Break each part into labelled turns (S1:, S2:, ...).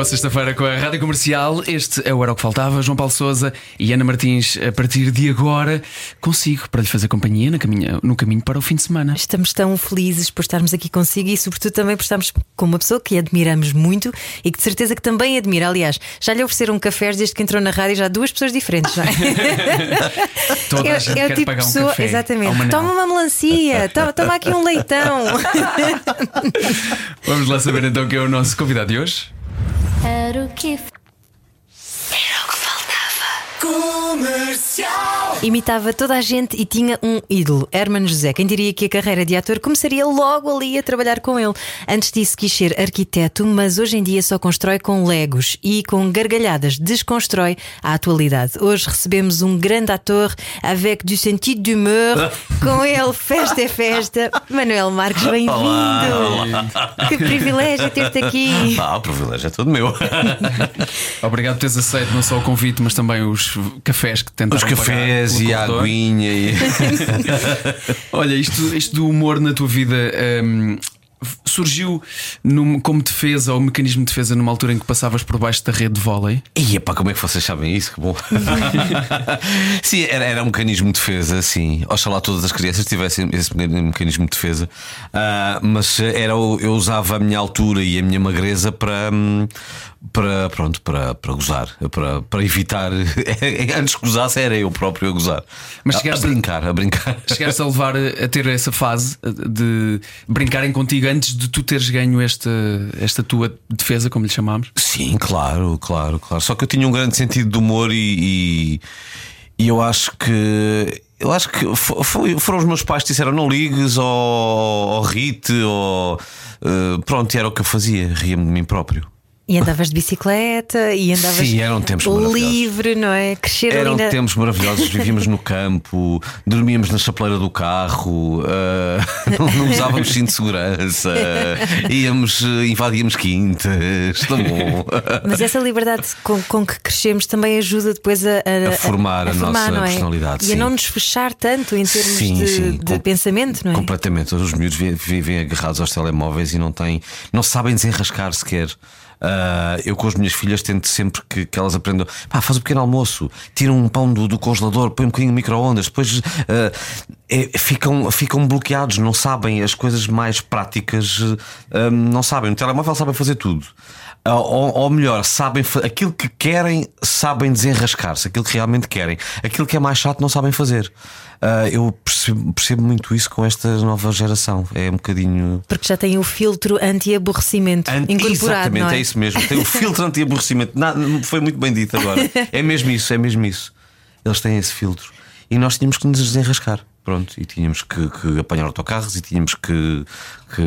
S1: Boa sexta-feira com a Rádio Comercial. Este é o Era o que Faltava. João Paulo Souza e Ana Martins, a partir de agora, consigo para lhe fazer companhia no caminho, no caminho para o fim de semana.
S2: Estamos tão felizes por estarmos aqui consigo e, sobretudo, também por estarmos com uma pessoa que admiramos muito e que de certeza que também admira. Aliás, já lhe ofereceram um café desde que entrou na rádio, já duas pessoas diferentes, é?
S1: Toda a gente
S2: é o
S1: quer
S2: tipo
S1: pagar
S2: de
S1: um
S2: pessoa,
S1: café
S2: exatamente.
S1: Manel.
S2: Toma uma melancia, toma, toma aqui um leitão.
S1: Vamos lá saber então quem é o nosso convidado de hoje.
S3: Era o que
S2: Imitava toda a gente e tinha um ídolo, Hermano José. Quem diria que a carreira de ator começaria logo ali a trabalhar com ele? Antes disso, quis ser arquiteto, mas hoje em dia só constrói com legos e com gargalhadas desconstrói a atualidade. Hoje recebemos um grande ator avec du sentido d'humeur. Com ele, festa é festa. Manuel Marques, bem-vindo. Que privilégio ter-te aqui.
S4: Ah, o privilégio é todo meu.
S1: Obrigado por teres aceito não só o convite, mas também os cafés que tentaram
S4: Os cafés e a aguinha e.
S1: Olha, isto, isto do humor na tua vida hum, surgiu num- como defesa ou mecanismo de defesa numa altura em que passavas por baixo da rede de vôlei?
S4: E epá, como é que vocês sabem isso? Que bom. sim, era, era um mecanismo de defesa, sim. Oxalá todas as crianças tivessem esse mecanismo de defesa. Ah, mas era, eu usava a minha altura e a minha magreza para. Para, pronto, para, para gozar, para, para evitar. Antes que gozasse, era eu próprio a gozar.
S1: Mas
S4: a, a brincar, a brincar.
S1: Chegaste a levar a ter essa fase de brincarem contigo antes de tu teres ganho esta, esta tua defesa, como lhe chamámos?
S4: Sim, claro, claro, claro. Só que eu tinha um grande sentido de humor e, e, e eu acho que. Eu acho que fo- foi- foram os meus pais que disseram não ligues ou, ou rite ou. eh, pronto, era o que eu fazia, ria-me de mim próprio.
S2: E andavas de bicicleta e andavas
S4: Sim, eram tempos
S2: livre, não é? Crescer
S4: Eram
S2: na...
S4: tempos maravilhosos, vivíamos no campo, dormíamos na chapeleira do carro, eh, não, não usávamos cinto de segurança, íamos, eh, invadíamos quintas, tão bom.
S2: Mas essa liberdade com, com que crescemos também ajuda depois a,
S4: A formar a nossa
S2: não é?
S4: personalidade,
S2: E a
S4: sim.
S2: não nos fechar tanto em termos
S4: Sim,
S2: de,
S4: sim.
S2: de
S4: Com-
S2: pensamento, não é?
S4: Completamente. Os miúdos vi- vivem agarrados aos telemóveis e não têm, não sabem desenrascar sequer. Ah, eu com as minhas filhas tento sempre que, que elas aprendam. Pá, faz um pequeno almoço, tira um pão do, do congelador, põe um bocadinho no micro-ondas, depois ah, é- ficam, ficam bloqueados, não sabem as coisas mais práticas, ah, não sabem. No telemóvel sabem fazer tudo. Ou, ou melhor, sabem aquilo que querem, sabem desenrascar-se, aquilo que realmente querem. Aquilo que é mais chato, não sabem fazer. Ah, eu percebo, percebo muito isso com esta nova geração. É um bocadinho.
S2: Porque já tem o filtro anti-aborrecimento
S4: Anti-
S2: incorporado.
S4: Exatamente,
S2: não é?
S4: é isso mesmo. Tem o filtro anti-aborrecimento. Foi muito bem dito agora. É mesmo isso, é mesmo isso. Eles têm esse filtro. E nós tínhamos que nos desenrascar. Pronto, e tínhamos que, que apanhar autocarros e tínhamos que, que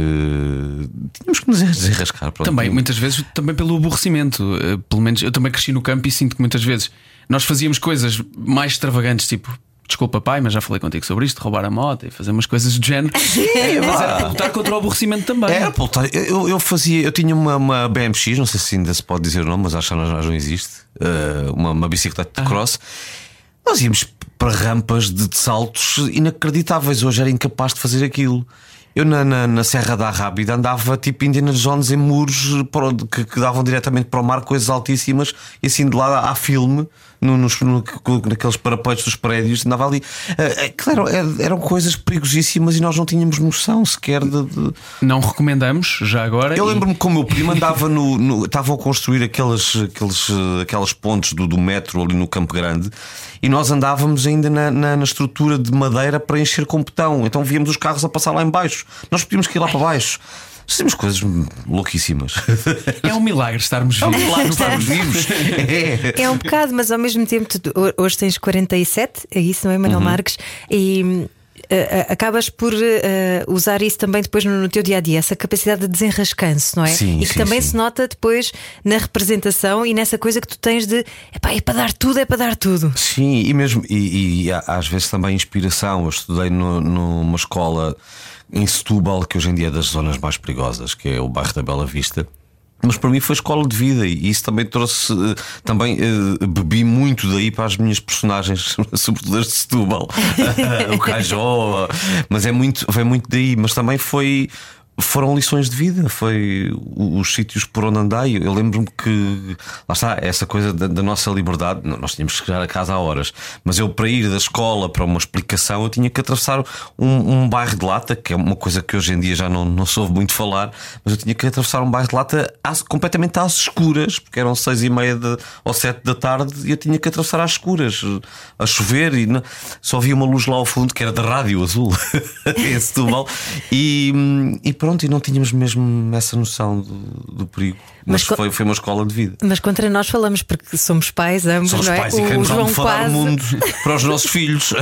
S4: tínhamos que nos desenrascar. Pronto.
S1: Também, muitas vezes, também pelo aborrecimento. Eh, Pelo menos eu também cresci no campo e sinto que muitas vezes nós fazíamos coisas mais extravagantes, tipo. Desculpa, pai, mas já falei contigo sobre isto, roubar a moto e fazer umas coisas do género. Eh, mas era para lutar contra o aborrecimento também.
S4: Era para lutar. Eu, eu fazia, eu tinha uma, uma BMX, não sei se ainda se pode dizer o nome, mas acho que já não existe. eh, uma, uma bicicleta de cross. Nós íamos para rampas de, de saltos inacreditáveis. Hoje era incapaz de fazer aquilo. Eu na, na, na Serra da Rábida andava tipo Indiana Jones em muros que, que davam diretamente para o mar, coisas altíssimas, e assim de lá há filme, no, nos, no- naqueles parapeitos dos prédios, andava ali. Eh, aquilo eram, eram coisas perigosíssimas e nós não tínhamos noção sequer de- de,
S1: Não recomendamos, já agora.
S4: eu
S1: e-
S4: lembro-me que o meu primo andava no. no- estavam a construir aqueles, aqueles, eh, aquelas pontes do, do metro ali no Campo Grande e nós andávamos ainda na, na- na estrutura de madeira para encher com betão. Então víamos os carros a passar lá em baixo. Nós podíamos que ir lá para baixo. Fazíamos coisas louquíssimas.
S1: É um milagre estarmos vivos.
S4: Lá estarmos vivos. É.
S2: É um bocado, mas ao mesmo tempo, tu- hoje tens 47, é isso, não é, Manuel
S4: Uhum.
S2: Marques? E hum, acabas por uh, usar isso também depois no, no, teu dia a dia, essa capacidade de desenrascanço, não é?
S4: Sim,
S2: e que
S4: sim,
S2: também
S4: sim.
S2: se nota depois na representação e nessa coisa que tu tens de epá, é para dar tudo, é para dar tudo.
S4: Sim, e mesmo, e, e às vezes também inspiração. Eu estudei no, numa escola em Setúbal, que hoje em dia é das zonas mais perigosas, que é o bairro da Bela Vista. Mas para mim foi escola de vida e isso também trouxe. Também uh, bebi muito daí para as minhas personagens, sobretudo as de Setúbal, o Cajó. Mas é muito, vem muito daí. Mas também foi foram lições de vida, foi os sítios por onde andei. Eu lembro-me que, lá está, essa coisa da, da, nossa liberdade, nós tínhamos que chegar a casa a horas, mas eu, para ir da escola para uma explicação, eu tinha que atravessar um, um bairro de lata, que é uma coisa que hoje em dia já não, não soube muito falar, mas eu tinha que atravessar um bairro de lata às, completamente às escuras, porque eram seis e meia de, ou sete da tarde, e eu tinha que atravessar às escuras, a chover, e não, só havia uma luz lá ao fundo que era de rádio azul, em Setúbal, e, e pronto, e não tínhamos mesmo essa noção do, do perigo. Mas, mas foi, foi uma escola de vida.
S2: Mas contra nós falamos, porque somos pais, ambos,
S4: somos
S2: não é?
S4: pais e queremos almofadar quase... o mundo para os nossos filhos.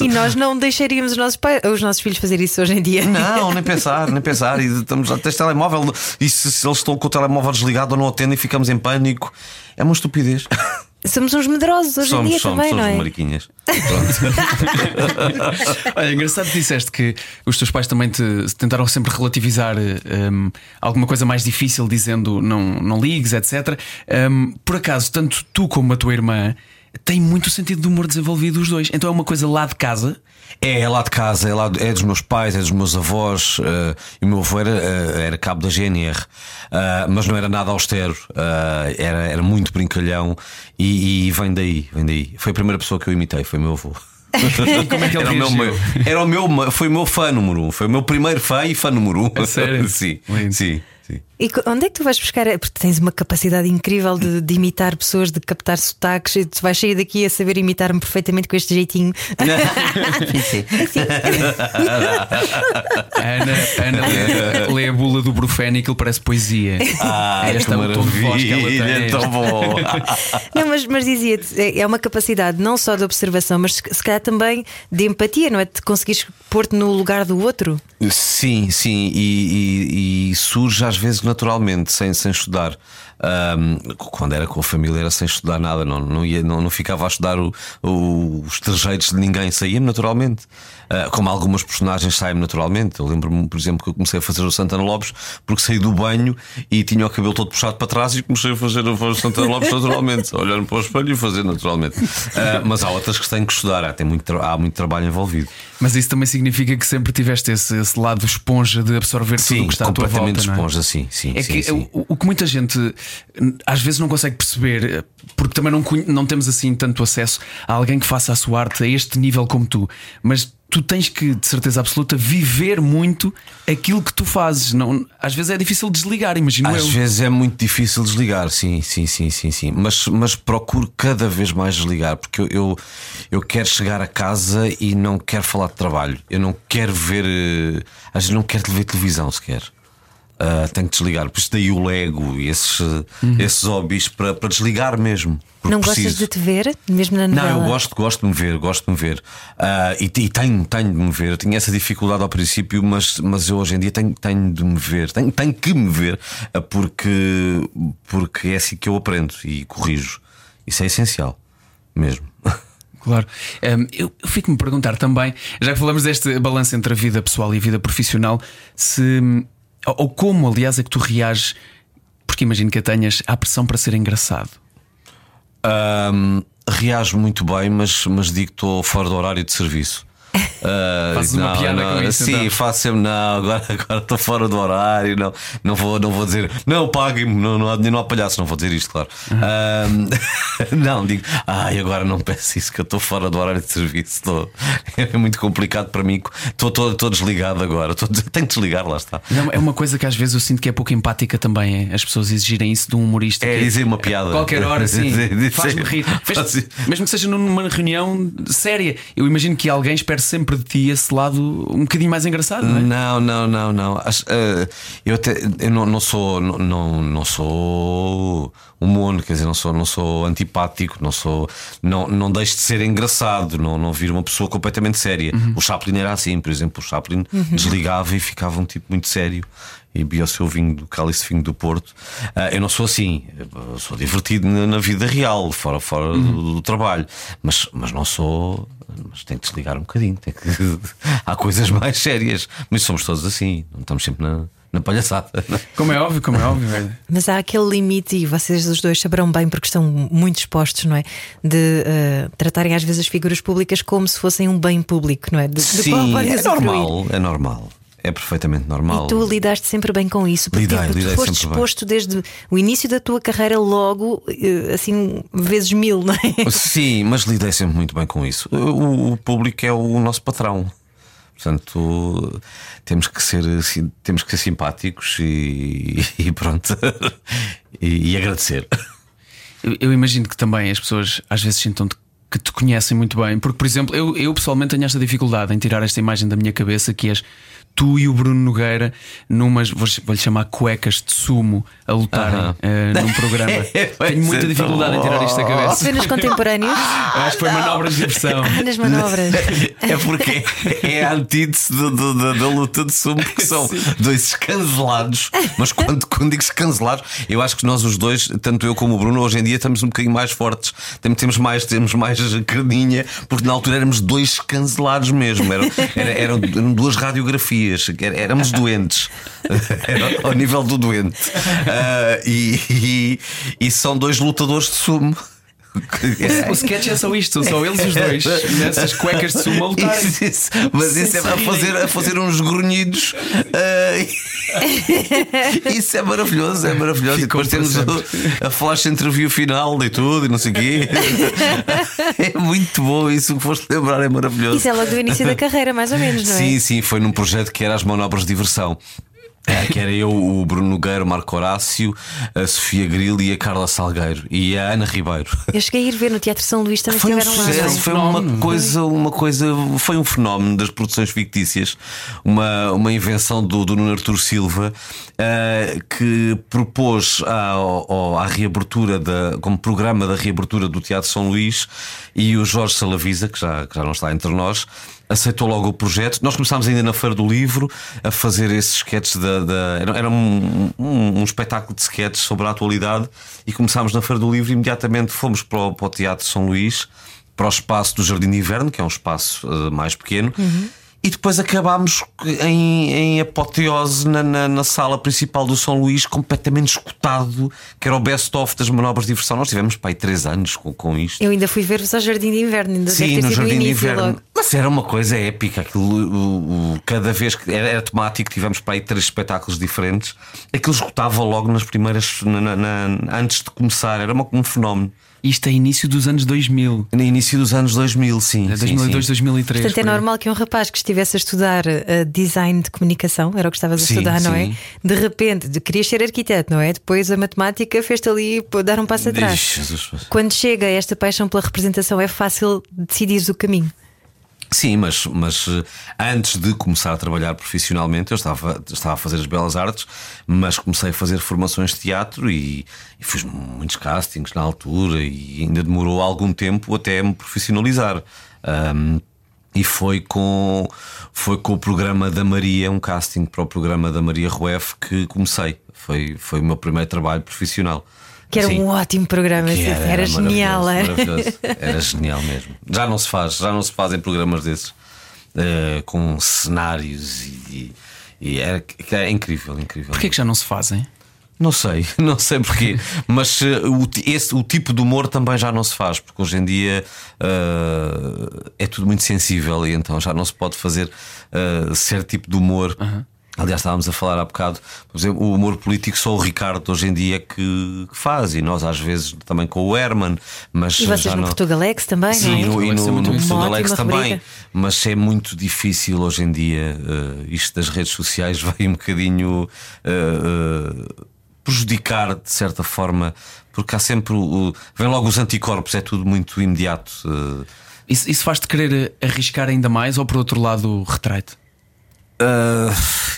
S2: e nós não deixaríamos os nossos, pais, os nossos filhos fazer isso hoje em dia.
S4: Não, nem pensar, nem pensar. E estamos até telemóvel. E se, se eles estão com o telemóvel desligado ou não atendem, ficamos em pânico. É uma estupidez.
S2: Somos uns medrosos hoje
S4: somos,
S2: em dia
S4: somos,
S2: também,
S4: somos
S2: não é?
S4: mariquinhas.
S1: Olha, engraçado que disseste que os teus pais também te tentaram sempre relativizar um, alguma coisa mais difícil, dizendo não, não ligues, etc. Um, por acaso, tanto tu como a tua irmã têm muito sentido de humor desenvolvido os dois. Então é uma coisa lá de casa.
S4: É, é lá de casa, é, lá, é dos meus pais, é dos meus avós. Uh, e o meu avô era, uh, era cabo da GNR, uh, mas não era nada austero, era, era muito brincalhão e, e, vem daí, vem daí. Foi a primeira pessoa que eu imitei, foi o meu avô.
S1: Como é que ele
S4: era o meu, era o meu, foi o meu fã número um, foi o meu primeiro fã e fã número um.
S1: É sério?
S4: sim,
S1: Lindo.
S4: sim.
S2: E onde é que tu vais buscar? Porque tens uma capacidade incrível de, de imitar pessoas, de captar sotaques, e tu vais sair daqui a saber imitar-me perfeitamente com este jeitinho.
S4: sim.
S1: A Ana, Ana lê, lê, a bula do Brufeno e aquilo parece poesia.
S4: Ah,
S1: Esta
S4: que maravilha, é tão bom.
S2: Não, mas, mas dizia-te, é uma capacidade não só de observação, mas se calhar também de empatia, não é? De conseguires pôr-te no lugar do outro.
S4: Sim, sim, e, e, e surge às vezes naturalmente, sem, sem estudar. Um, quando era com a família era sem estudar nada, não, não, ia, não, não ficava a estudar o, o, os trejeitos de ninguém, saía-me naturalmente. Uh, como algumas personagens saem naturalmente. Eu lembro-me, por exemplo, que eu comecei a fazer o Santana Lopes porque saí do banho e tinha o cabelo todo puxado para trás e comecei a fazer a voz do Santana Lopes naturalmente, olhando para o espelho e fazer naturalmente. Uh, mas há outras que têm que estudar, há, tem muito, há muito trabalho envolvido.
S1: Mas isso também significa que sempre tiveste esse, esse lado esponja de absorver
S4: sim,
S1: tudo o que está à tua volta.
S4: completamente
S1: não é?
S4: esponja, sim, sim.
S1: É
S4: sim,
S1: que
S4: sim.
S1: O, o que muita gente às vezes não consegue perceber, porque também não, não temos assim tanto acesso a alguém que faça a sua arte a este nível como tu, mas tu tens que, de certeza absoluta, viver muito aquilo que tu fazes. Não, às vezes é difícil desligar, imagino
S4: Às
S1: eu.
S4: vezes é muito difícil desligar, sim, sim, sim, sim, sim. Mas, mas procuro cada vez mais desligar, porque eu, eu, eu quero chegar a casa e não quero falar de trabalho. Eu não quero ver. eh, Às vezes não quero ver televisão sequer. Ah, tenho que desligar. Por isso daí o Lego e esses, esses hobbies para, para desligar mesmo.
S2: Não gostas
S4: preciso.
S2: de te ver, mesmo na
S4: Não,
S2: novela?
S4: eu gosto, gosto de me ver, gosto de me ver. Ah, e, e tenho, tenho de me ver. Eu tinha essa dificuldade ao princípio, mas, mas eu hoje em dia tenho, tenho de me ver, tenho, tenho que me ver, ah, porque, porque é assim que eu aprendo e corrijo. Isso é essencial, mesmo.
S1: Claro. Hum, eu, eu fico-me a perguntar também, já que falamos deste balanço entre a vida pessoal e a vida profissional, se. Ou, como, aliás, é que tu reages, porque imagino que a tenhas à pressão para ser engraçado.
S4: Ahm, reajo muito bem, mas, mas digo que estou fora do horário de serviço. Ah,
S1: Fazes uma piada com isso,
S4: Sim,
S1: então?
S4: faço sempre, não, agora agora estou fora do horário, não, não, vou, não vou dizer, não, paguem-me, não, não, há não há palhaço, não vou dizer isto, claro. Ahm, não, digo, ai, agora não peço isso, que eu estou fora do horário de serviço, estou, é muito complicado para mim, estou, desligado agora, estou, tenho que desligar, lá está.
S1: Não, é uma coisa que às vezes eu sinto que é pouco empática também, é as pessoas exigirem isso de um humorista.
S4: É
S1: que
S4: dizer uma piada.
S1: Qualquer hora, sim. Faz-me rir.
S4: Faz-
S1: Mesmo, mesmo que seja numa reunião séria, eu imagino que alguém espera sempre de ti esse lado um bocadinho mais engraçado, não é?
S4: Não, não, não, não. Acho, eh, eu até eu não, não sou não, não, sou um mono, quer dizer, não sou, não sou antipático, não sou não, não deixo de ser engraçado, não, não vir uma pessoa completamente séria. O Chaplin era assim, por exemplo, o Chaplin desligava e ficava um tipo muito sério e bebia o seu vinho do cálice vinho do Porto. Ah, eu não sou assim, eu sou divertido na, na vida real, fora, fora do, do trabalho, mas, mas não sou. Mas tenho que desligar um bocadinho. Que... Há coisas mais sérias, mas somos todos assim, não estamos sempre na, na palhaçada. não é?
S1: Como é óbvio, como é óbvio. é.
S2: Mas há aquele limite, e vocês os dois saberão bem, porque estão muito expostos, não é? De eh, tratarem às vezes as figuras públicas como se fossem um bem público, não é? De, de qual
S4: Sim,
S2: podem
S4: é
S2: usufruir.
S4: normal, é normal. É perfeitamente normal.
S2: E tu lidaste sempre bem com isso, porque
S4: Lidei,
S2: tipo, tu
S4: lidei
S2: foste
S4: sempre bem.
S2: exposto desde o início da tua carreira, logo, eh, assim, vezes mil, não é?
S4: Sim, mas lidei sempre muito bem com isso. O, o público é o nosso patrão. Portanto, temos que ser, temos que ser simpáticos e, e pronto. E, e agradecer.
S1: Eu, eu imagino que também as pessoas às vezes sintam que te conhecem muito bem, porque, por exemplo, eu, eu pessoalmente tenho esta dificuldade em tirar esta imagem da minha cabeça que és tu e o Bruno Nogueira numas, vou- vou-lhe chamar cuecas de sumo a lutarem
S4: Aham.
S1: eh, num programa. Tenho muita
S4: ser
S1: dificuldade em tirar isto da cabeça.
S2: Cenas contemporâneos,
S1: Acho que foi manobras de diversão.
S2: ah, nas manobras.
S4: É porque é a antítese do- do- da, da luta de sumo, porque são dois escancelados. Mas quando, quando digo escancelados, eu acho que nós os dois, tanto eu como o Bruno, hoje em dia estamos um bocadinho mais fortes. Tem- Temos mais, temos mais carninha, porque na altura éramos dois escancelados mesmo. Era- eram, eram duas radiografias, Era- éramos doentes. Era ao nível do doente. Ah, e, e- e são dois lutadores de sumo.
S1: O sketch é só isto, são eles os dois nessas cuecas de sumo a.
S4: Isso, isso. Mas
S1: Sem
S4: isso é a fazer, a fazer uns grunhidos. ah, isso é maravilhoso, é maravilhoso. E depois temos o- a flash interview final e tudo, e não sei o quê. É muito bom isso que foste lembrar, é maravilhoso.
S2: Isso é logo do início da carreira, mais ou menos, não é?
S4: Sim, sim, foi num projeto que era as manobras de diversão. É, que era eu, o Bruno Nogueira, o Marco Horácio, a Sofia Grilo e a Carla Salgueiro e a Ana Ribeiro.
S2: Eu cheguei a ir ver no Teatro São Luís também
S4: Foi um
S2: estiveram lá.
S4: sucesso, foi uma coisa, uma coisa, foi um fenómeno das produções fictícias, uma, uma invenção do, do Nuno Artur Silva eh, que propôs à reabertura da, como programa da reabertura do Teatro São Luís e o Jorge Salavisa, que já, que já não está entre nós. Aceitou logo o projeto. Nós começámos ainda na Feira do Livro a fazer esses sketches da. Da- era era um, um, um espetáculo de sketches sobre a atualidade e começámos na Feira do Livro imediatamente fomos para o, para o Teatro São Luís para o espaço do Jardim de Inverno, que é um espaço eh, mais pequeno, e depois acabámos em, em apoteose na, na, na sala principal do São Luís, completamente escutado, que era o best-of das manobras de diversão. Nós tivemos para aí três anos com, com isto.
S2: Eu ainda fui ver-vos ao Jardim de Inverno, ainda
S4: Sim, no Jardim de Inverno.
S2: logo.
S4: Mas era uma coisa épica. Aquilo, o- o- cada vez que era, era temático, tivemos para aí três espetáculos diferentes. Aquilo esgotava logo nas primeiras. na- antes de começar. Era uma- um fenómeno.
S1: Isto é início dos anos 2000,
S4: No início dos anos 2000, sim.
S1: é
S4: sim,
S1: 2002,
S4: sim.
S1: 2003.
S2: Portanto, é normal que um rapaz que estivesse a estudar eh, design de comunicação, era o que estavas a
S4: Sim,
S2: estudar, não é?
S4: sim.
S2: De repente, de- querias ser arquiteto, não é? Depois a matemática fez-te ali dar um passo atrás.
S4: Jesus.
S2: Quando chega esta paixão pela representação, é fácil decidir o caminho.
S4: Sim, mas, mas eh, antes de começar a trabalhar profissionalmente, eu estava, estava a fazer as belas artes, mas comecei a fazer formações de teatro e, e fiz muitos castings na altura e ainda demorou algum tempo até me profissionalizar. Ahm, e foi com, foi com o programa da Maria, um casting para o programa da Maria Rueff que comecei. Foi, foi o meu primeiro trabalho profissional.
S2: Que era
S4: Sim.
S2: um ótimo programa,
S4: Que
S2: sim, era, genial.
S4: maravilhoso,
S2: era.
S4: maravilhoso. Era genial mesmo. Já não se faz, já não se fazem programas desses eh, com cenários e, e era, que é incrível, incrível.
S1: Porquê que já não se fazem?
S4: Não sei, não sei porquê, mas eh, o, esse, o tipo de humor também já não se faz, porque hoje em dia eh, é tudo muito sensível e então já não se pode fazer certo tipo de humor. Aliás, estávamos a falar há bocado, por exemplo, o humor político só o Ricardo hoje em dia que, que faz, e nós às vezes também com o Herman, mas
S2: E vocês
S4: já
S2: no
S4: não.
S2: Portugalex também,
S4: Sim,
S2: não
S4: no,
S2: é?
S4: e no,
S1: muito
S4: no
S1: bom.
S4: Portugal
S2: Uma
S4: Alex
S2: ótima
S4: também.
S2: rubrica.
S4: Mas é muito difícil hoje em dia. eh, isto das redes sociais vai um bocadinho eh, eh, prejudicar de certa forma, porque há sempre. o- vem logo os anticorpos, é tudo muito imediato.
S1: Isso, isso faz-te querer arriscar ainda mais ou por outro lado retrai-te?
S4: Uh,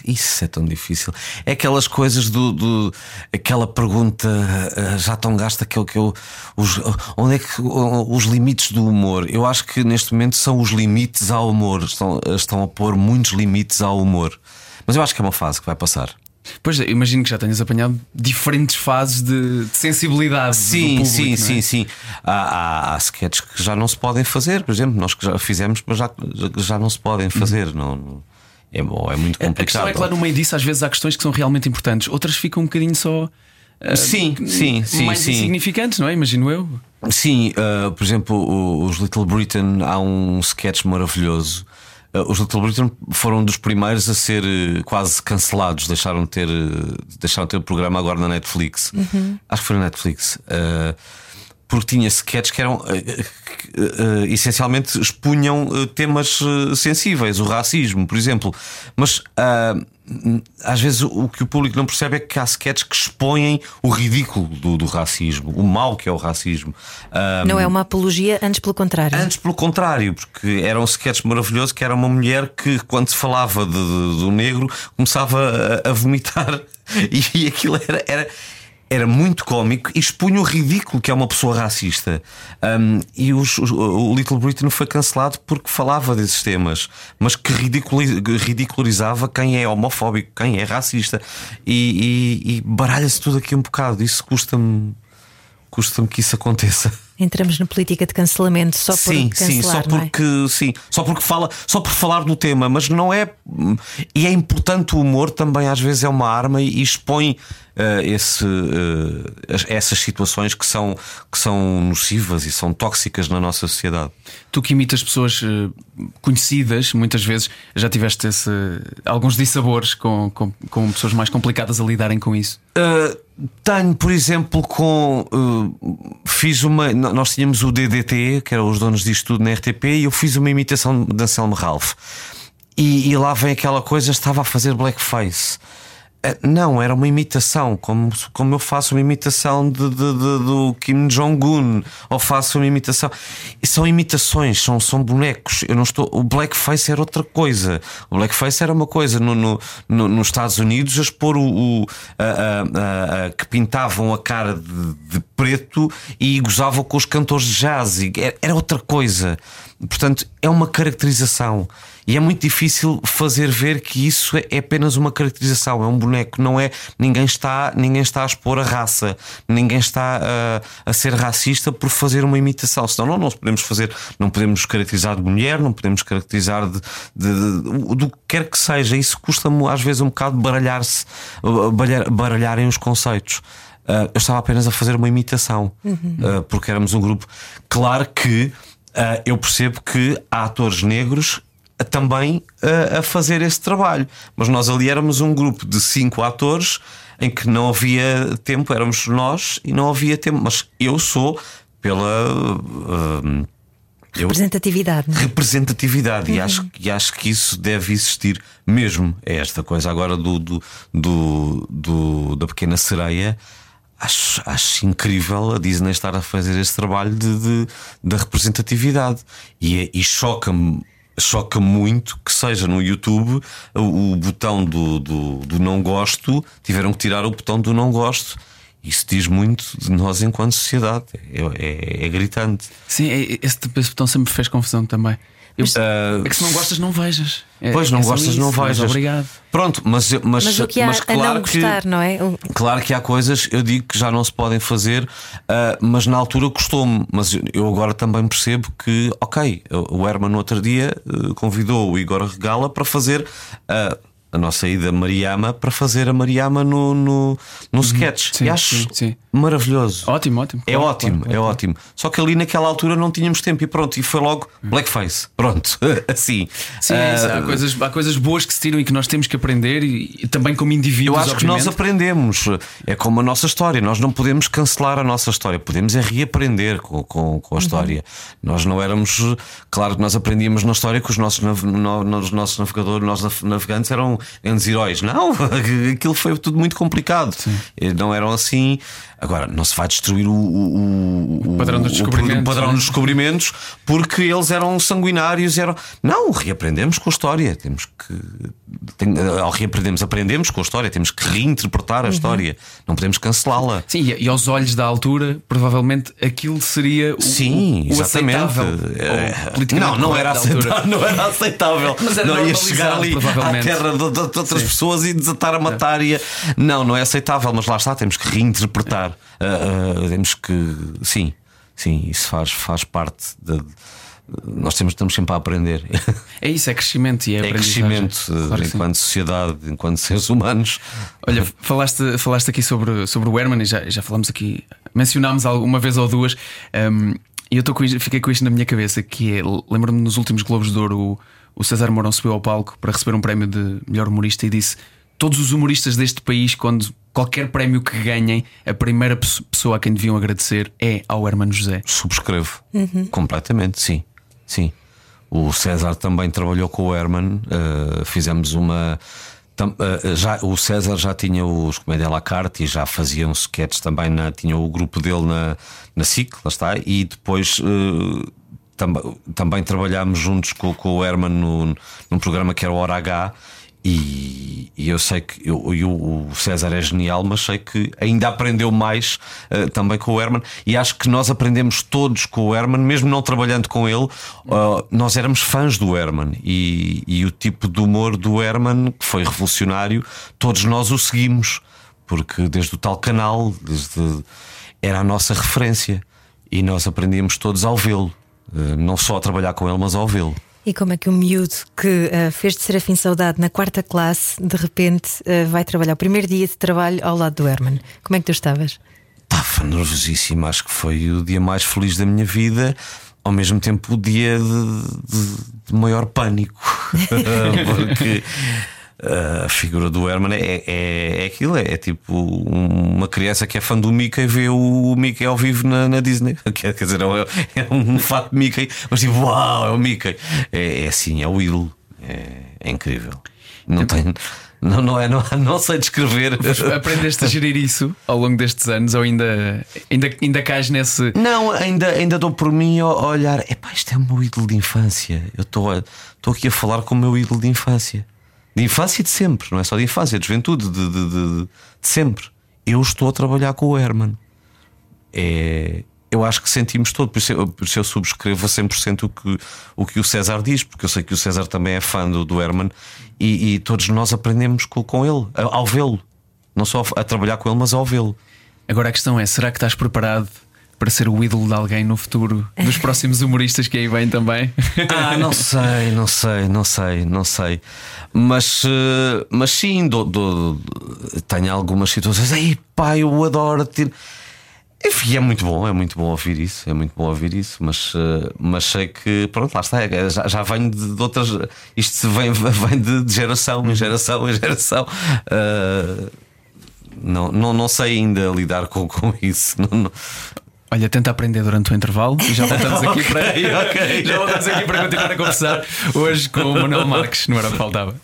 S4: isso é tão difícil. É aquelas coisas do. do aquela pergunta uh, já tão gasta que, que eu. Os, onde é que os limites do humor? Eu acho que neste momento são os limites ao humor. Estão, estão a pôr muitos limites ao humor. Mas eu acho que é uma fase que vai passar.
S1: Pois é, imagino que já tenhas apanhado diferentes fases de, de sensibilidade.
S4: Sim,
S1: público,
S4: sim,
S1: é?
S4: sim, sim. Há, há, há sketches que já não se podem fazer, por exemplo, nós que já fizemos, mas já, já não se podem fazer. Uhum. Não, não é, é muito complicado. A
S1: questão é claro, no meio disso, às vezes há questões que são realmente importantes, outras ficam um bocadinho só.
S4: Uh, sim, sim, sim.
S1: Mais
S4: sim.
S1: insignificantes, não é? Imagino eu.
S4: Sim, uh, por exemplo, os Little Britain há um sketch maravilhoso. Uh, os Little Britain foram dos primeiros a ser quase cancelados, deixaram de ter, deixaram de ter o programa agora na Netflix. Uhum. Acho que foi na Netflix porque tinha sketches que eram uh, uh, essencialmente expunham temas sensíveis, o racismo, por exemplo. Mas às vezes o que o público não percebe é que há sketches que expõem o ridículo do, do racismo, o mal que é o racismo.
S2: não é uma apologia, antes pelo contrário.
S4: Antes pelo contrário, porque era um sketch maravilhoso que era uma mulher que, quando se falava de, de, do negro, começava a, a vomitar. E, e aquilo era, era era muito cómico e expunha o ridículo que é uma pessoa racista. Um, e os, os, o Little Britain foi cancelado porque falava desses temas, mas que ridicularizava quem é homofóbico, quem é racista. E, e, e baralha-se tudo aqui um bocado. Isso custa-me custa-me que isso aconteça.
S2: Entramos na política de cancelamento só por
S4: sim,
S2: cancelar,
S4: sim, só porque
S2: é?
S4: sim, só porque fala, só por falar do tema, mas não é e é importante o humor também às vezes é uma arma e expõe uh, esse, uh, essas situações que são que são nocivas e são tóxicas na nossa sociedade.
S1: Tu que imitas pessoas uh, conhecidas, muitas vezes já tiveste esse, alguns dissabores com, com, com pessoas mais complicadas a lidarem com isso.
S4: Tenho, por exemplo, com. Uh, fiz uma. Nós tínhamos o DDT, que eram os donos disto tudo na RTP, e eu fiz uma imitação de Anselmo Ralph. E, e lá vem aquela coisa, estava a fazer blackface. Eh, não, era uma imitação, como, como eu faço uma imitação de, de, de do Kim Jong-un, ou faço uma imitação. E são imitações, são, são bonecos. Eu não estou. O blackface era outra coisa. O blackface era uma coisa no, no, no nos Estados Unidos a expor o, o a, a, a, que pintavam a cara de, preto e gozavam com os cantores de jazz. Era, era outra coisa. Portanto, é uma caracterização. E é muito difícil fazer ver que isso é apenas uma caracterização, é um boneco, não é. Ninguém está, ninguém está a expor a raça, ninguém está a, a ser racista por fazer uma imitação. Senão não, não podemos fazer, não podemos caracterizar de mulher, não podemos caracterizar de, de, de do que quer que seja. Isso custa-me às vezes um bocado baralhar-se, baralharem os conceitos. Uh, eu estava apenas a fazer uma imitação, uhum. uh, porque éramos um grupo. Claro que uh, eu percebo que há atores negros também a, a fazer esse trabalho. Mas nós ali éramos um grupo de cinco atores em que não havia tempo, éramos nós e não havia tempo. Mas eu sou pela. Uh,
S2: eu, representatividade.
S4: É? Representatividade, uhum. e, acho, e acho que isso deve existir mesmo. É esta coisa agora do, do, do, do da pequena sereia. Acho, acho incrível a Disney estar a fazer esse trabalho de, de da representatividade. E, é, e choca-me choca muito que seja no YouTube o, o botão do, do, do, não gosto, tiveram que tirar o botão do não gosto. Isso diz muito de nós enquanto sociedade, é, é, é gritante.
S1: Sim, é, esse, esse botão sempre fez confusão também. Eu, uh, é que se não gostas, não vejas.
S4: É, pois, não é gostas, isso, não vejas.
S1: Obrigado.
S4: Pronto, mas, mas,
S2: mas o que há
S4: mas claro
S2: a não gostar,
S4: que,
S2: não é?
S4: Claro que há coisas, eu digo que já não se podem fazer, uh, mas na altura custou-me. Mas eu agora também percebo que, ok, o Herman no outro dia uh, convidou o Igor Regala para fazer. Uh, a nossa ida a Mariama para fazer a Mariama no, no, no uhum. sketch. Sim, e acho sim, sim. Maravilhoso.
S1: Ótimo, ótimo.
S4: É claro, ótimo, claro, é claro. ótimo. Só que ali naquela altura não tínhamos tempo e pronto, e foi logo blackface. Pronto, assim.
S1: Sim, uh, há, coisas, há coisas boas que se tiram e que nós temos que aprender e, e também como indivíduos.
S4: Eu acho
S1: obviamente.
S4: que nós aprendemos. É como a nossa história. Nós não podemos cancelar a nossa história, podemos é reaprender com, com, com a uhum. história. Nós não éramos. Claro que nós aprendíamos na história que os nossos, no, nos nossos navegadores, nós navegantes eram grandes heróis. Não, aquilo foi tudo muito complicado. Eh, Não eram assim. Agora, não se vai destruir o, o,
S1: O padrão dos descobrimentos,
S4: o padrão
S1: né?
S4: dos descobrimentos porque eles eram sanguinários. Eram... Não, reaprendemos com a história. Temos que. Tem... Ao reaprendemos, aprendemos com a história. Temos que reinterpretar a
S1: Uhum.
S4: história. Não podemos cancelá-la.
S1: Sim, e, aos olhos da altura, provavelmente aquilo seria o,
S4: Sim,
S1: o, o
S4: exatamente.
S1: aceitável.
S4: É, não, não era, aceitável, não era aceitável.
S1: Mas era
S4: não ia chegar ali à terra de, de- de outras
S1: Sim.
S4: pessoas e desatar a matar. Não, não é aceitável, mas lá está, temos que reinterpretar. Ah, ah, temos que. Sim, sim, isso faz, faz parte de. Nós temos, estamos sempre a aprender.
S1: É isso, é crescimento e é,
S4: É crescimento eh,
S1: Claro que sim.
S4: enquanto sociedade, enquanto seres humanos.
S1: Olha, falaste, falaste aqui sobre, sobre o Herman e já, já falamos aqui, mencionámos uma vez ou duas, um, e eu estou com fiquei com isto na minha cabeça: que é, lembro-me nos últimos Globos de Ouro, o, o César Mourão subiu ao palco para receber um prémio de melhor humorista e disse: Todos os humoristas deste país, quando qualquer prémio que ganhem, a primeira pe- pessoa a quem deviam agradecer é ao Hermano José.
S4: Subscrevo completamente, sim. Sim. O César também trabalhou com o Herman. eh, fizemos uma. tam- eh, já, o César já tinha os Comédia à la carte e já faziam sketches também. Na, tinha o grupo dele na, na SIC, lá está. E depois eh, tam- também trabalhámos juntos com, com o Herman no, num programa que era o Hora H. E, e eu sei que eu, eu- o César é genial, mas sei que ainda aprendeu mais eh, também com o Herman. E acho que nós aprendemos todos com o Herman, mesmo não trabalhando com ele. eh, nós éramos fãs do Herman e, e o tipo de humor do Herman, que foi revolucionário, todos nós o seguimos, porque desde o tal canal, desde, era a nossa referência e nós aprendíamos todos ao vê-lo, Eh, não só a trabalhar com ele, mas ao vê-lo.
S2: E como é que o miúdo que ah, fez de Serafim Saudade na quarta classe, de repente ah, vai trabalhar o primeiro dia de trabalho ao lado do Herman? Como é que tu estavas?
S4: Estava nervosíssimo, acho que foi o dia mais feliz da minha vida, ao mesmo tempo o dia de, de- de maior pânico, porque uh, a figura do Herman é, é, é aquilo, é, tipo uma criança que é fã do Mickey vê o Mickey ao vivo na, na Disney. Quer quer dizer, é, é um fato de Mickey, mas tipo, uau, é o Mickey. É, é assim, é o ídolo, é, é incrível. Não tem. Não, não, é, não, não sei descrever.
S1: Aprendeste a gerir isso ao longo destes anos ou ainda, ainda, ainda cais nesse.
S4: Não, ainda, ainda dou por mim a olhar. Epá, isto é o meu ídolo de infância. Eu estou aqui a falar com o meu ídolo de infância. De infância e de sempre, não é só de infância, de juventude, de, de, de- de sempre. Eu estou a trabalhar com o Herman. É, eu acho que sentimos todo, por isso eu, por isso eu subscrevo a 100% o que, o que o César diz, porque eu sei que o César também é fã do, do Herman e, e todos nós aprendemos com, com ele, ao ao vê-lo. Não só a trabalhar com ele, mas ao vê-lo.
S1: Agora a questão é: será que estás preparado para ser o ídolo de alguém no futuro dos próximos humoristas que aí vêm também?
S4: Ah, não sei, não sei, não sei, não sei. Mas, eh, mas sim, dou- dou- tenho algumas situações. Ei, pá, eu adoro. Ter... Enfim, é muito bom, é muito bom ouvir isso, é muito bom ouvir isso, mas, eh, mas sei que, pronto, lá está, é, já, já venho de, de outras. Isto vem, vem de, de geração em geração em geração. Eh, não, não, não sei ainda lidar com, com isso. Não, não-
S1: Olha, tenta aprender durante o intervalo e já voltamos aqui para.
S4: ok.
S1: Já voltamos aqui para continuar a conversar hoje com o Manuel Marques, não era o que faltava.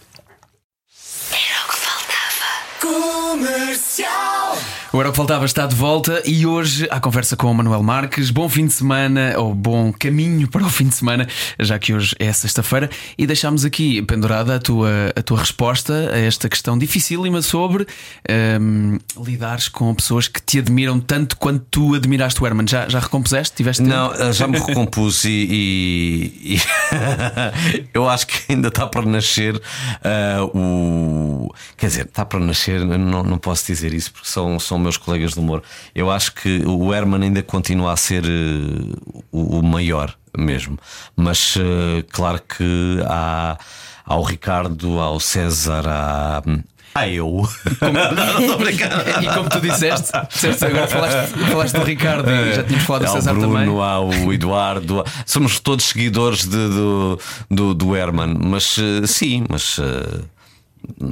S1: O Era o que Faltava está de volta e hoje à conversa com o Manuel Marques. Bom fim de semana, ou bom caminho para o fim de semana, já que hoje é sexta-feira, e deixámos aqui pendurada a tua, a tua resposta a esta questão dificílima sobre ehm, lidares com pessoas que te admiram tanto quanto tu admiraste o Herman. Já, já recompuseste? Tiveste tempo?
S4: Não, eh, já me recompus e, e- e eu acho que ainda está para nascer eh, o. Quer dizer, está para nascer, não, não posso dizer isso porque são, são meus colegas de humor. Eu acho que o Herman ainda continua a ser eh, o, o maior mesmo, mas eh, claro que há, há o Ricardo, há o César, há. há eu. não, não.
S1: E como tu disseste, disseste agora falaste, falaste do Ricardo e já tínhamos falado do
S4: Há
S1: César
S4: Bruno,
S1: também.
S4: há o Eduardo, somos todos seguidores de- do, do, do Herman, mas eh, sim, mas eh,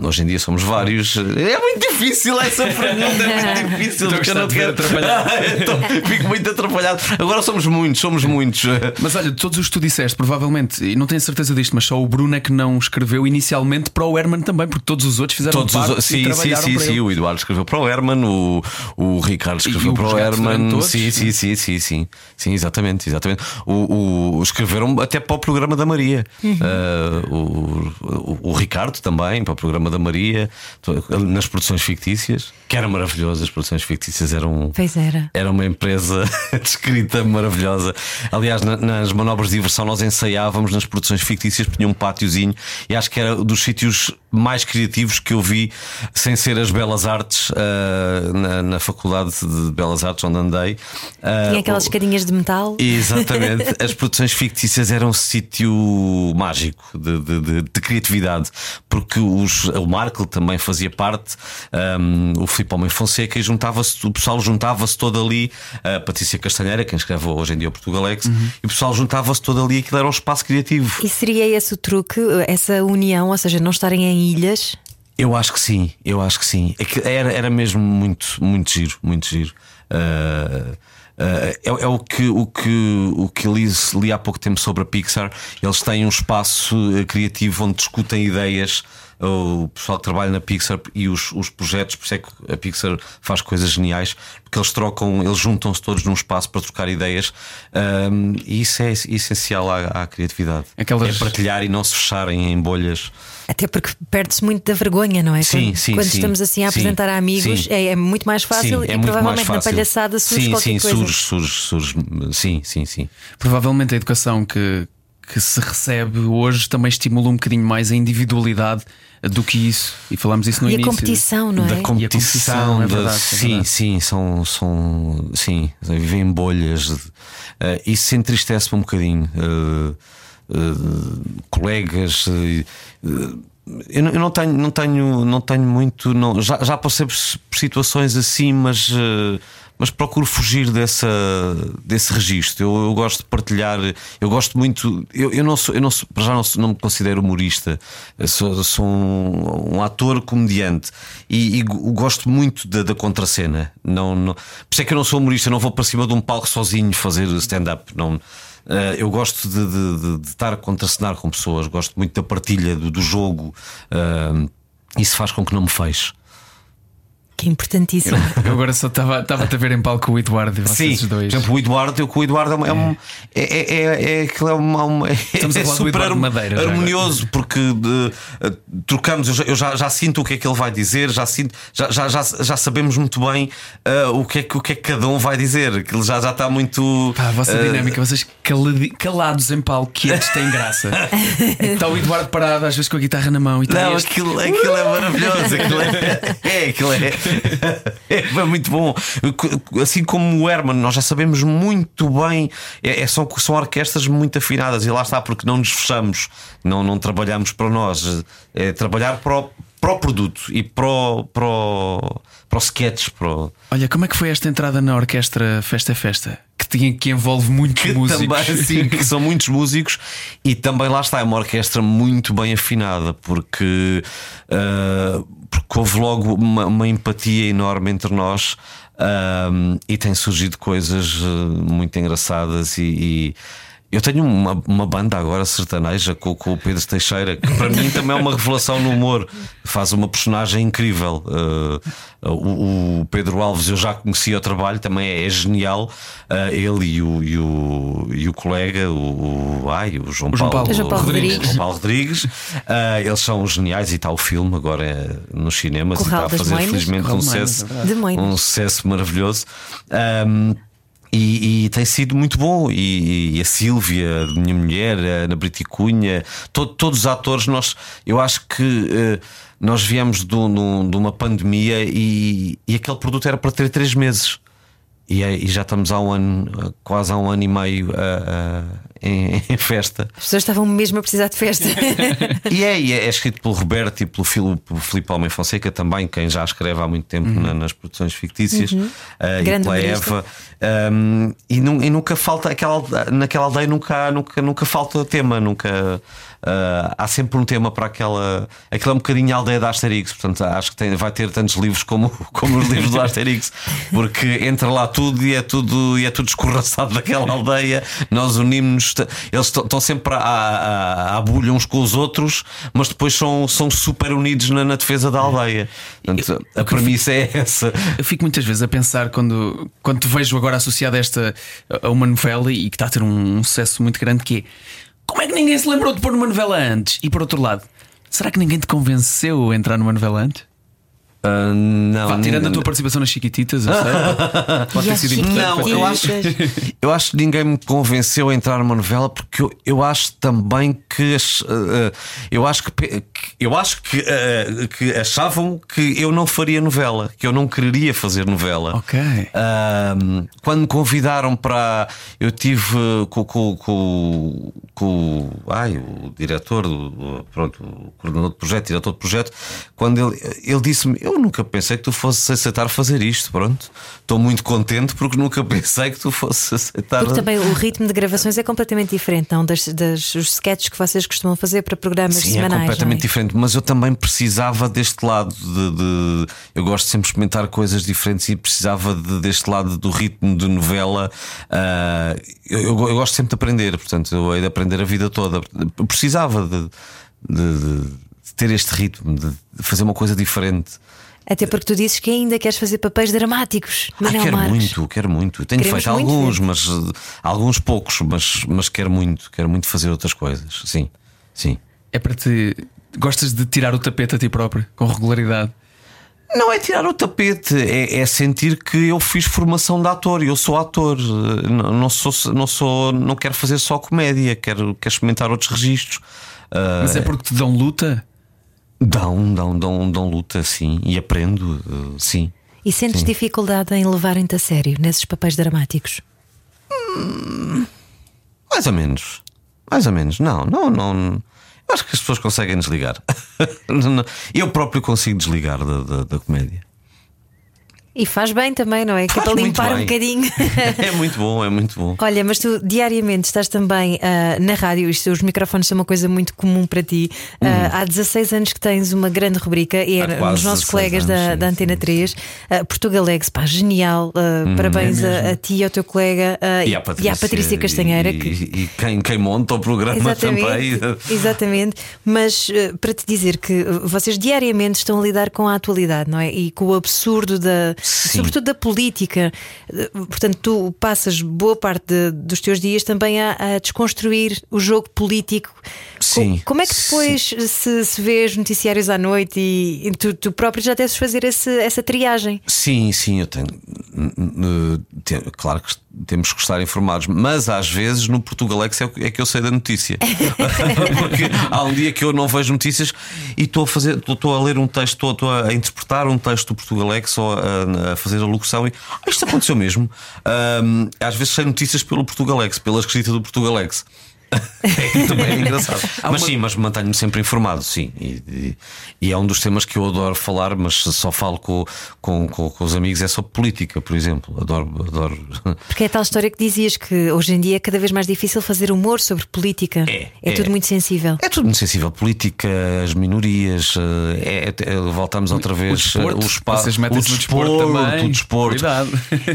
S4: hoje em dia somos vários. É muito difícil essa pergunta, é muito difícil. Porque eu não quero
S1: atrapalhado.
S4: Então, Fico muito atrapalhado. Agora somos muitos, somos muitos.
S1: Mas olha, todos os que tu disseste, provavelmente, e não tenho certeza disto, mas só o Bruno é que não escreveu inicialmente para o Herman também, porque todos os outros fizeram
S4: Todos os,
S1: parte e
S4: sim, sim,
S1: trabalharam
S4: sim,
S1: para
S4: sim. O Eduardo escreveu para o Herman, o, o Ricardo escreveu
S1: E
S4: para
S1: os
S4: o Herman. Sim, sim, sim, sim, sim, sim, exatamente, exatamente. O, o- escreveram até para o programa da Maria. Uh, o, o, o Ricardo também, para o programa da Maria, nas produções fictícias, que era maravilhoso, as produções fictícias eram.
S2: Pois era.
S4: Era uma empresa de escrita maravilhosa. Aliás, na- nas manobras de diversão, nós ensaiávamos nas produções fictícias, tinha um pátiozinho e acho que era dos sítios mais criativos que eu vi, sem ser as Belas Artes, ah, na, na Faculdade de Belas Artes, onde andei. Ah,
S2: Tinha aquelas escadinhas de metal.
S4: Exatamente, as produções fictícias eram um sítio mágico de, de- de- de criatividade, porque os, o Marco também fazia parte, um, o Filipe Homem Fonseca, e juntava-se, o pessoal juntava-se todo ali, a Patrícia Castanheira, quem escreve hoje em dia o Portugalex, e o pessoal juntava-se todo ali, aquilo era um espaço criativo.
S2: E seria esse o truque, essa união, ou seja, não estarem em ilhas?
S4: Eu acho que sim, eu acho que sim. É era, era mesmo muito, muito giro, muito giro. Ah, ah, é, é o que, o que, o que li, li há pouco tempo sobre a Pixar. Eles têm um espaço eh, criativo onde discutem ideias. O pessoal que trabalha na Pixar e os, os projetos, por isso é que a Pixar faz coisas geniais, porque eles trocam, eles juntam-se todos num espaço para trocar ideias, Ahm, e isso é essencial à, à criatividade.
S1: Aquelas-
S4: É partilhar e não se fecharem em bolhas.
S2: Até porque perde-se muito da vergonha, não é?
S4: Sim,
S2: quando
S4: sim,
S2: quando
S4: sim.
S2: estamos assim a
S4: Sim,
S2: apresentar a amigos, é, é muito mais fácil
S4: Sim,
S2: e
S4: é muito
S2: provavelmente
S4: mais
S2: na
S4: fácil.
S2: palhaçada surge
S4: sim,
S2: qualquer
S4: sim,
S2: coisa.
S4: surge, surge, surge. Sim, sim, sim.
S1: Provavelmente a educação que, que se recebe hoje também estimula um bocadinho mais a individualidade do que isso. E falamos isso no
S2: E a
S1: início.
S2: competição, não é?
S4: Da competição,
S1: é
S4: da-
S1: verdade, é
S4: sim,
S1: verdade.
S4: sim, são, são sim, vivem em bolhas. Eh, isso entristece-me um bocadinho. Eh, eh, colegas. eu não, eu não tenho, não tenho, não tenho muito. Não, já, já passei por, por situações assim, mas, eh, mas procuro fugir dessa, desse registro. Eu, eu gosto de partilhar, eu gosto muito. Eu, eu não sou, eu não sou, para já não, sou- não me considero humorista, sou, sou um, um ator comediante e, e go- gosto muito da, da contracena. Não, não, por isso é que eu não sou humorista, não vou para cima de um palco sozinho fazer stand-up. Não. Eh, eu gosto de, de- de- de estar a contracenar com pessoas, gosto muito da partilha do, do jogo. eh, isso faz com que não me feche.
S2: Que é importantíssimo.
S1: Eu agora só estava a ver em palco com o Eduardo e
S4: Sim,
S1: vocês
S4: por
S1: dois.
S4: exemplo, o Eduardo, eu com o Eduardo é, um- é um. É, é, é, é, aquilo é uma. uma-
S1: Estamos
S4: é
S1: falar do
S4: super
S1: Eduardo Madeira, já
S4: harmonioso, porque de, eh, trocamos, eu, já, eu já, já sinto o que é que ele vai dizer, já, sinto, já, já, já, já sabemos muito bem eh, o, que é que, o que é que cada um vai dizer, que ele já, já está muito.
S1: Pá, a vossa
S4: eh,
S1: dinâmica, vocês caladi- calados em palco, quietos, têm graça. Está o Eduardo parado, às vezes com a guitarra na mão e
S4: Não,
S1: este.
S4: aquilo, aquilo é maravilhoso. Aquilo é, é, aquilo é, é, muito bom. Assim como o Herman, nós já sabemos muito bem. É, é- são, são orquestras muito afinadas e lá está, porque não nos fechamos, não, não trabalhamos para nós. É trabalhar para o, para o produto e para o, para o, para o sketch. Para o,
S1: Olha, como é que foi esta entrada na orquestra Festa é Festa? Que, tinha, que envolve muitos
S4: que
S1: músicos.
S4: também sim, que são muitos músicos e também lá está, é uma orquestra muito bem afinada porque, ah, porque houve logo uma, uma empatia enorme entre nós ah, e tem surgido coisas ah, muito engraçadas e- e eu tenho uma, uma banda agora sertaneja com, com o Pedro Teixeira, que para mim também é uma revelação no humor. Faz uma personagem incrível. Uh, o, o Pedro Alves eu já conhecia o trabalho, também é, é genial. Uh, ele e o, e o, e o colega, o, o, ai, o João,
S1: O João Paulo
S2: O João Paulo Rodrigues.
S4: João Paulo Rodrigues. Uh, eles são geniais e está o filme agora é, nos cinemas
S2: Corral
S4: e está a fazer
S2: Moinas.
S4: felizmente
S1: Corral
S4: um
S1: Moinas,
S4: sucesso,
S1: é
S4: um sucesso maravilhoso. Um, e, e tem sido muito bom. E, e a Sílvia, minha mulher, a Ana Brito Cunha, to- todos os atores, nós, eu acho que eh, nós viemos de uma pandemia e, e aquele produto era para ter três meses. E, é- e já estamos há um ano, quase há um ano e meio ah, ah, em, em festa.
S2: As pessoas estavam mesmo a precisar de festa.
S4: E é, e é, é escrito pelo Roberto e pelo Filipe, pelo Filipe Homem Fonseca também, quem já escreve há muito tempo na- nas produções fictícias, ah, e
S2: Grande
S4: pela
S2: humorista.
S4: Eva. Um, e, nu- e nunca falta aquela, naquela aldeia nunca, há- nunca, nunca falta tema, nunca Uh, há sempre um tema para aquela. Aquilo é um bocadinho a aldeia da Asterix, portanto acho que tem, vai ter tantos livros como, como os livros do Asterix, porque entra lá tudo e é tudo, e é tudo escorraçado daquela aldeia. Nós unimos-nos, eles estão sempre à, à, à bulha uns com os outros, mas depois são, são super unidos na, na defesa da aldeia. Portanto, a premissa é essa.
S1: Eu fico muitas vezes a pensar quando, quando te vejo agora associado a esta a uma novela e que está a ter um, um sucesso muito grande que é como é que ninguém se lembrou de pôr numa novela antes? E por outro lado, será que ninguém te convenceu a entrar numa novela antes?
S4: Uh, não,
S1: Vá, tirando a tua participação nas Chiquititas, eu sei. Pode ter sido importante.
S4: Não, eu acho, eu acho que ninguém me convenceu a entrar numa novela porque eu, eu acho também que uh, uh, eu acho que, eu acho que, uh, que achavam que eu não faria novela, que eu não quereria fazer novela.
S1: Ok.
S4: Quando me convidaram para. Eu tive com, com, com, com ai, o diretor, do, pronto, o coordenador de projeto, diretor de projeto, quando ele, ele disse-me: Eu nunca pensei que tu fosses aceitar fazer isto. Pronto, estou muito contente porque nunca pensei que tu fosses aceitar.
S2: Porque também o ritmo de gravações é completamente diferente, não? Das, das, os sketches que vocês costumam fazer para programas
S4: Sim, é
S2: semanais.
S4: completamente
S2: não é?
S4: diferente, mas eu também precisava deste lado de, de- Eu gosto sempre de experimentar coisas diferentes e precisava de- deste lado do ritmo de novela. Ah, eu, eu- eu gosto sempre de aprender, portanto, eu hei de aprender a vida toda. Eu precisava de, de- ter este ritmo, de fazer uma coisa diferente.
S2: Até porque tu dizes que ainda queres fazer papéis dramáticos.
S4: Ah,
S2: Manel
S4: quero
S2: Marques.
S4: muito, quero muito. Tenho
S2: Queremos
S4: feito
S2: muito
S4: alguns,
S2: ver.
S4: mas uh, alguns poucos, mas, mas quero muito, quero muito fazer outras coisas. Sim, sim.
S1: É para te. Gostas de tirar o tapete a ti próprio, com regularidade.
S4: Não é tirar o tapete, é, é sentir que eu fiz formação de ator e eu sou ator. Não, não sou, não sou, não quero fazer só comédia, quero, quero experimentar outros registros. Ah,
S1: Mas é porque te dão luta?
S4: Dão, dão, dão, dão luta, sim, e aprendo, eh, sim.
S2: E sentes dificuldade em levarem-te a sério nesses papéis dramáticos?
S4: Mais ou menos, mais ou menos. Não, não, não. Eu acho que as pessoas conseguem desligar. Eu próprio consigo desligar da, da, da comédia.
S2: E faz bem também, não é? Que é para limpar um bocadinho.
S4: É muito bom, é muito bom.
S2: Olha, mas tu diariamente estás também ah, na rádio, isto, os microfones são uma coisa muito comum para ti. Ah, há 16 anos que tens uma grande rubrica e é nos nossos
S4: 16
S2: colegas da,
S4: anos, sim,
S2: da Antena
S4: sim,
S2: 3, ah, Portugalex, pá, genial. ah, parabéns a, a ti e ao teu colega ah,
S4: E à Patrícia,
S2: Castanheira.
S4: e,
S2: que-
S4: e- e quem, quem monta o programa também.
S2: Exatamente, exatamente. Mas para te dizer que vocês diariamente estão a lidar com a atualidade, não é? E com o absurdo da,
S4: Sim.
S2: sobretudo da política. Portanto, tu passas boa parte de- dos teus dias também a, a desconstruir o jogo político. Co-
S4: Sim,
S2: Como é que depois se, se vês noticiários à noite e, e tu, tu próprio já deves fazer esse- essa triagem?
S4: Sim, sim, eu tenho. Claro que temos que estar informados, mas às vezes no Portugalex é que- é que eu sei da notícia. Porque há um dia que eu não vejo notícias e estou a fazer, estou- a ler um texto, estou, estou a interpretar um texto do Portugalex ou a, a fazer a locução e "Ah, isto aconteceu mesmo. Ahm, às vezes sei notícias pelo Portugalex, pela escrita do Portugalex. É, também é engraçado. Mas sim, mas mantenho-me sempre informado, sim. E, e- e é um dos temas que eu adoro falar, mas só falo com, com, com, com os amigos, é sobre política, por exemplo. Adoro, adoro.
S2: Porque é tal história que dizias que hoje em dia é cada vez mais difícil fazer humor sobre política.
S4: É,
S2: é
S4: é.
S2: tudo muito sensível.
S4: É tudo muito sensível. Política, as minorias, eh, é, é- voltamos outra vez. eh, o espaço,
S1: Vocês metem-se
S4: o
S1: desporto também.
S4: o desporto.
S1: Cuidado.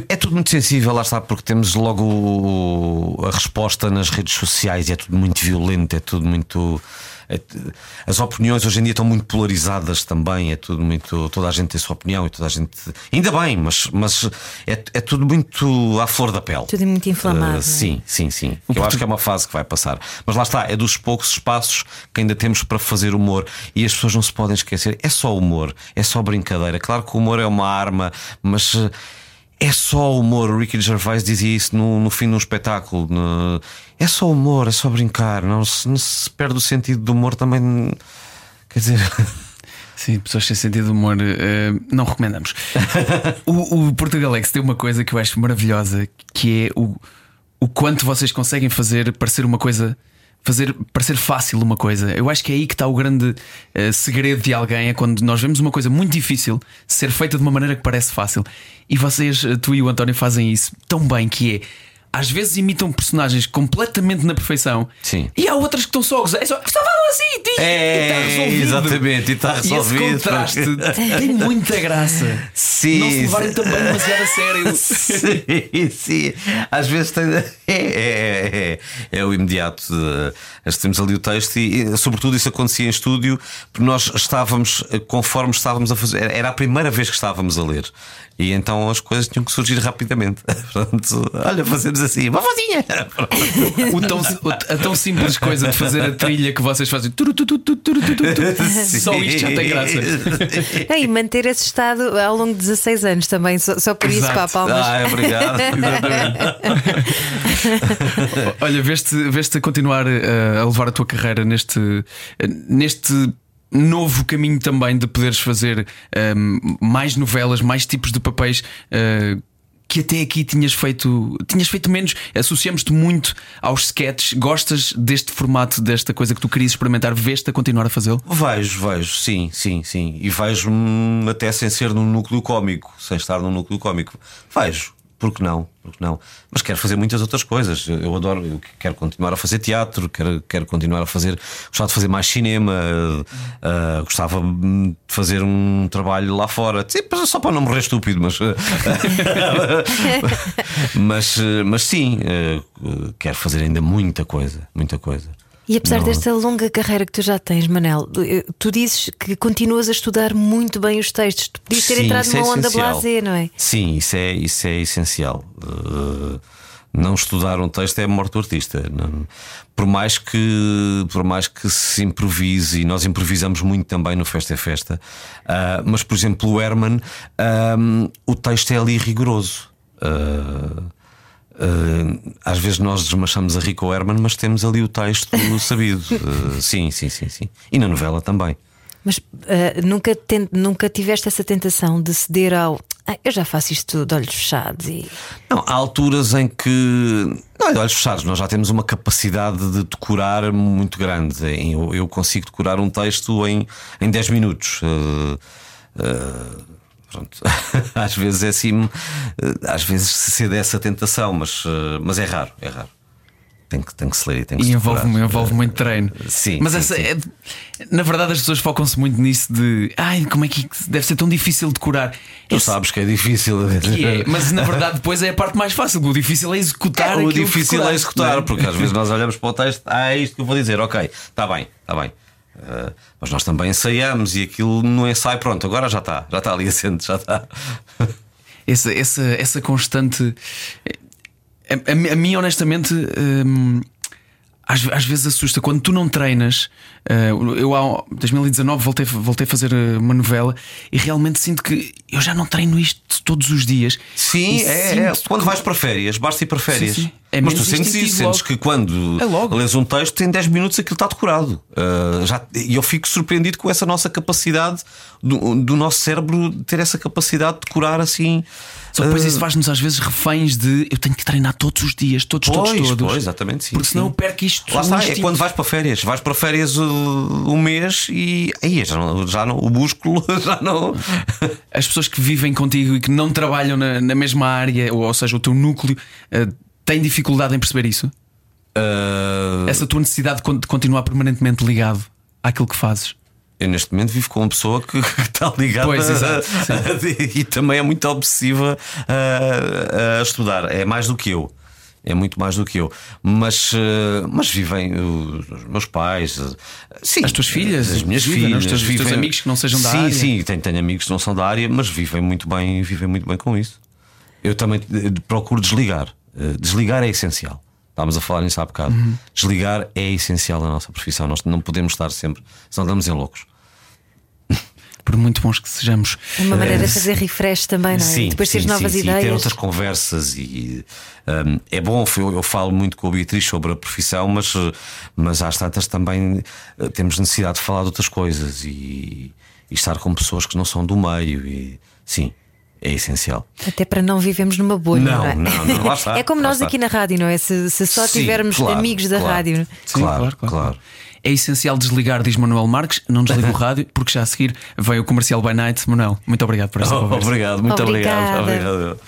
S4: É tudo muito sensível, lá está, porque temos logo o- a resposta nas redes sociais e é tudo muito violento, é tudo muito. é as opiniões hoje em dia estão muito polarizadas também, é tudo muito. Toda a gente tem a sua opinião e toda a gente. Ainda bem, mas, mas é, é tudo muito à flor da pele.
S2: Tudo muito inflamado,
S4: Uh, sim, sim, sim. Eu acho que é uma fase que vai passar. Mas lá está, é dos poucos espaços que ainda temos para fazer humor e as pessoas não se podem esquecer. É só humor, é só brincadeira. Claro que o humor é uma arma, mas. uh, É só humor, o Ricky Gervais dizia isso no, no fim de um espetáculo. no- É só humor, é só brincar. Não se, não se perde o sentido do humor também. Quer dizer,
S1: Sim, pessoas sem sentido de humor, eh, não recomendamos. o, o Portugalex tem uma coisa que eu acho maravilhosa, que é o, o quanto vocês conseguem fazer parecer uma coisa. Fazer parecer fácil uma coisa. Eu acho que é aí que está o grande eh, segredo de alguém. É quando nós vemos uma coisa muito difícil ser feita de uma maneira que parece fácil. E vocês, eh, tu e o António, fazem isso tão bem que é às vezes imitam personagens completamente na perfeição.
S4: Sim.
S1: E há outras que estão só a gozar. É só, falam assim, diz,
S4: É,
S1: e está resolvido.
S4: exatamente, e está resolvido.
S1: E esse contraste tem muita graça.
S4: Sim,
S1: Não se levarem também demasiado a sério.
S4: Sim, sim. Às vezes tem. É, é, é, é o imediato. de- Temos ali o texto e, e, sobretudo, isso acontecia em estúdio, porque nós estávamos, conforme estávamos a fazer, era a primeira vez que estávamos a ler. E então as coisas tinham que surgir rapidamente. Portanto, olha, fazemos assim, uma vozinha.
S1: O tão, o- a tão simples coisa de fazer a trilha que vocês fazem. turu, tu, tu, tu, turu, tu, tu, tu. Só isto já tem graça.
S2: É, E manter esse estado ao longo de 16 anos também, só, só por isso,
S1: Exato.
S2: pá, palmas.
S4: Ah, obrigado.
S1: Olha, veste, veste a continuar eh, a levar a tua carreira neste, neste novo caminho também de poderes fazer eh, mais novelas, mais tipos de papéis. eh, que até aqui tinhas feito, tinhas feito menos, associamos-te muito aos sketches. Gostas deste formato, desta coisa que tu querias experimentar? Veste a continuar a fazê-lo?
S4: Vejo, vejo, sim, sim, sim. E vejo hum, até sem ser num núcleo cómico, sem estar num núcleo cómico. Vejo, porque não? Porque não? Mas quero fazer muitas outras coisas. Eu, adoro, eu quero continuar a fazer teatro, quero, quero continuar a fazer. Gostava de fazer mais cinema, uh, gostava de fazer um trabalho lá fora. Só para não morrer estúpido, mas. uh, mas, uh, mas sim, uh, quero fazer ainda muita coisa, muita coisa.
S2: E apesar
S4: Não.
S2: desta longa carreira que tu já tens, Manel, eh, tu dizes que continuas a estudar muito bem os textos. Tu podias ter
S4: Sim,
S2: entrado
S4: é
S2: numa onda
S4: essencial.
S2: blasé, não é?
S4: Sim, isso é, isso é essencial. Uh, não estudar um texto é a morte do artista. Não- por, mais que, por mais que se improvise, e nós improvisamos muito também no Festa é Festa, uh, mas por exemplo, o Herman, um, o texto é ali rigoroso. Uh, uh, às vezes nós desmanchamos a Rico Herman, mas temos ali o texto sabido. Uh, sim, sim, sim, sim. E na novela também.
S2: Mas eh, nunca, ten- nunca tiveste essa tentação de ceder ao. "Ah, eu já faço isto de olhos fechados e.
S4: Não, há alturas em que. Não, de olhos fechados, nós já temos uma capacidade de decorar muito grande. Eu, eu consigo decorar um texto em, em 10 minutos. Uh, uh, pronto. às vezes é assim. uh, Às vezes se cede a essa tentação, mas, uh, mas é raro, é raro. Tem que, tem que se ler e tem que
S1: E envolve,
S4: decorar.
S1: envolve muito treino.
S4: Sim,
S1: Mas
S4: sim,
S1: essa
S4: sim.
S1: é- na verdade as pessoas focam-se muito nisso de ai, como é que deve ser tão difícil decorar.
S4: Tu
S1: Esse-
S4: sabes que é difícil.
S1: que é, mas na verdade depois é a parte mais fácil. O difícil é executar.
S4: o
S1: aquilo que
S4: difícil é executar,
S1: é?
S4: porque às vezes nós olhamos para o texto, ah, é isto que eu vou dizer, ok, está bem, está bem. Uh, mas nós também ensaiamos e aquilo no ensaio, pronto, agora já está, já está ali assente, já está.
S1: essa, essa, essa constante. A, a- a mim, honestamente, hum, às, às vezes assusta. Quando tu não treinas, eh, eu em 2019 voltei, voltei a fazer eh, uma novela e realmente sinto que eu já não treino isto todos os dias.
S4: Sim, é, é. Quando vais para férias, basta ir para férias.
S1: Sim, sim. É
S4: Mas tu sentes isso, sentes que quando
S1: É
S4: lês um texto, em 10 minutos aquilo está decorado. Uh, já, e eu fico surpreendido com essa nossa capacidade, do, do nosso cérebro ter essa capacidade de decorar assim.
S1: Só que depois
S4: uh,
S1: isso faz-nos às vezes reféns de eu tenho que treinar todos os dias, todos, todos,
S4: Pois,
S1: todos.
S4: pois, exatamente, sim,
S1: Porque senão
S4: sim.
S1: eu perco isto.
S4: Lá está, é quando vais para férias. Vais para férias uh, um mês e aí já não, já não, o músculo já não.
S1: As pessoas que vivem contigo e que não trabalham na, na mesma área, ou, ou seja, o teu núcleo, eh, têm dificuldade em perceber isso?
S4: Uh,
S1: Essa tua necessidade de continuar permanentemente ligado àquilo que fazes.
S4: Eu neste momento vivo com uma pessoa que, que está ligada
S1: Pois, exato,
S4: e também é muito obsessiva a, a estudar. É mais do que eu. É muito mais do que eu. Mas, uh, mas vivem os meus pais, sim,
S1: As tuas filhas,
S4: as minhas
S1: vivem, não é?
S4: filhas,
S1: Os teus- os teus amigos que não sejam da
S4: sim,
S1: área.
S4: Sim, tenho, tenho amigos que não são da área, mas vivem muito bem, vivem muito bem com isso. Eu também eh, procuro desligar. Eh, Desligar é essencial. Estávamos a falar nisso há bocado.
S1: Uhum.
S4: Desligar é essencial na nossa profissão. Nós não podemos estar sempre, senão damos em loucos.
S1: Por muito bons que sejamos.
S2: É uma maneira de fazer refresh também, não é?
S4: Sim,
S2: Depois
S4: sim,
S2: novas
S4: sim, sim.
S2: ideias.
S4: Ter outras conversas e hum, é bom. Eu, eu falo muito com a Beatriz sobre a profissão, mas, eh, mas às tantas também eh, temos necessidade de falar de outras coisas e, e estar com pessoas que não são do meio. E sim, é essencial.
S2: Até para não vivemos numa bolha.
S4: Não,
S2: é?
S4: não, não, lá está,
S2: é como
S4: lá
S2: nós
S4: está.
S2: aqui na rádio, não é? Se, se só
S4: Sim,
S2: tivermos
S4: claro,
S2: amigos da
S4: claro.
S2: rádio.
S1: Sim,
S4: Claro, claro.
S1: É essencial desligar, diz Manuel Marques. Não desliga o rádio, porque já a seguir veio o comercial by night. Manuel, muito obrigado por esta
S4: Oh,
S1: conversa.
S4: obrigado, muito
S2: Obrigada.
S4: obrigado. obrigado.